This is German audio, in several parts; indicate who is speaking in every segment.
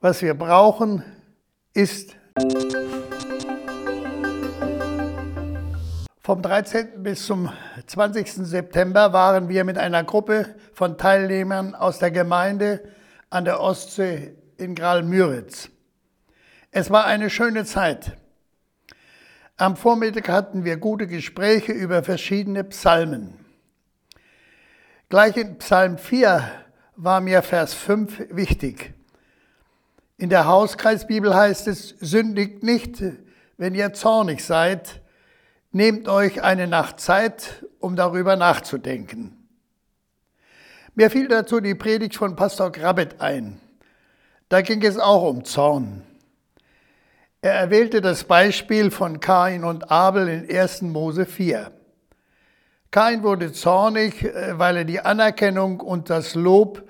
Speaker 1: Was wir brauchen, ist vom 13. bis zum 20. September waren wir mit einer Gruppe von Teilnehmern aus der Gemeinde an der Ostsee in Graal-Müritz. Es war eine schöne Zeit. Am Vormittag hatten wir gute Gespräche über verschiedene Psalmen. Gleich in Psalm 4 war mir Vers 5 wichtig. In der Hauskreisbibel heißt es, sündigt nicht, wenn ihr zornig seid, nehmt euch eine Nacht Zeit, um darüber nachzudenken. Mir fiel dazu die Predigt von Pastor Grabbet ein. Da ging es auch um Zorn. Er erwählte das Beispiel von Kain und Abel in 1. Mose 4. Kain wurde zornig, äh, weil er die Anerkennung und das Lob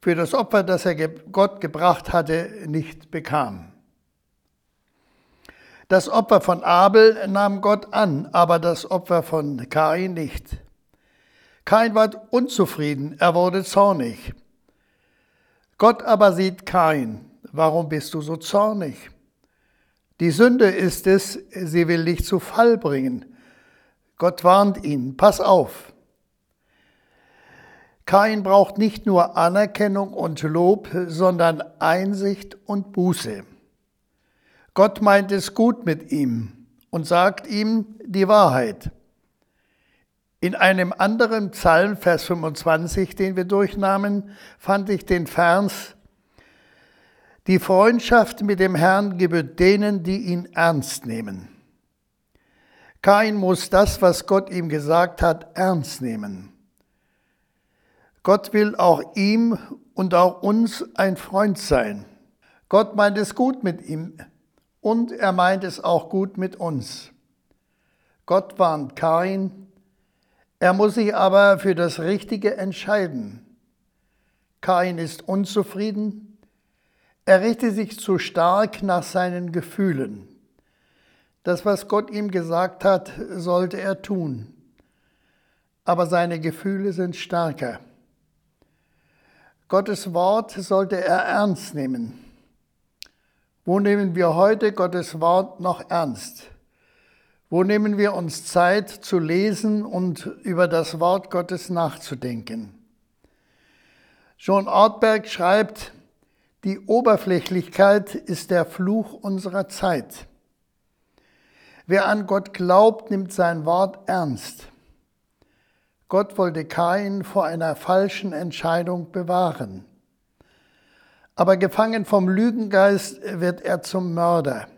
Speaker 1: für das Opfer, das er Gott gebracht hatte, nicht bekam. Das Opfer von Abel nahm Gott an, aber das Opfer von Kain nicht. Kain war unzufrieden, er wurde zornig. Gott aber sieht Kain, warum bist du so zornig? Die Sünde ist es, sie will dich zu Fall bringen. Gott warnt ihn, pass auf. Kain braucht nicht nur Anerkennung und Lob, sondern Einsicht und Buße. Gott meint es gut mit ihm und sagt ihm die Wahrheit. In einem anderen Psalm, Vers 25, den wir durchnahmen, fand ich den Vers, die Freundschaft mit dem Herrn gebührt denen, die ihn ernst nehmen. Kain muss das, was Gott ihm gesagt hat, ernst nehmen. Gott will auch ihm und auch uns ein Freund sein. Gott meint es gut mit ihm und er meint es auch gut mit uns. Gott warnt Kain, er muss sich aber für das Richtige entscheiden. Kain ist unzufrieden, er richtet sich zu stark nach seinen Gefühlen. Das, was Gott ihm gesagt hat, sollte er tun. Aber seine Gefühle sind stärker. Gottes Wort sollte er ernst nehmen. Wo nehmen wir heute Gottes Wort noch ernst? Wo nehmen wir uns Zeit zu lesen und über das Wort Gottes nachzudenken? John Ortberg schreibt, die Oberflächlichkeit ist der Fluch unserer Zeit. Wer an Gott glaubt, nimmt sein Wort ernst. Gott wollte Kain vor einer falschen Entscheidung bewahren. Aber gefangen vom Lügengeist wird er zum Mörder.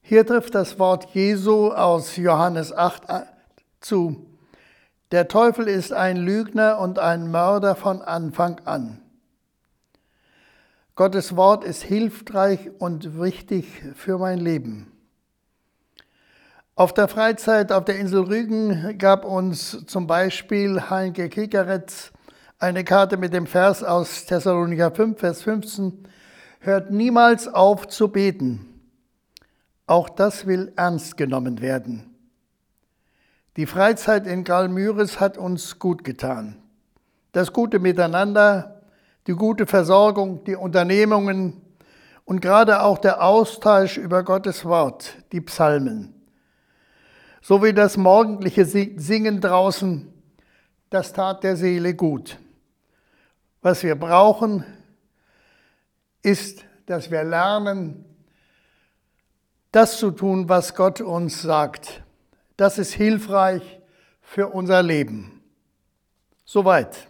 Speaker 1: Hier trifft das Wort Jesu aus Johannes 8 zu. Der Teufel ist ein Lügner und ein Mörder von Anfang an. Gottes Wort ist hilfreich und wichtig für mein Leben. Auf der Freizeit auf der Insel Rügen gab uns zum Beispiel Heinke Kikeretz eine Karte mit dem Vers aus Thessalonicher 5, Vers 15. Hört niemals auf zu beten. Auch das will ernst genommen werden. Die Freizeit in Galmyris hat uns gut getan. Das gute Miteinander, die gute Versorgung, die Unternehmungen und gerade auch der Austausch über Gottes Wort, die Psalmen so wie das morgendliche Singen draußen, das tat der Seele gut. Was wir brauchen, ist, dass wir lernen, das zu tun, was Gott uns sagt. Das ist hilfreich für unser Leben. Soweit.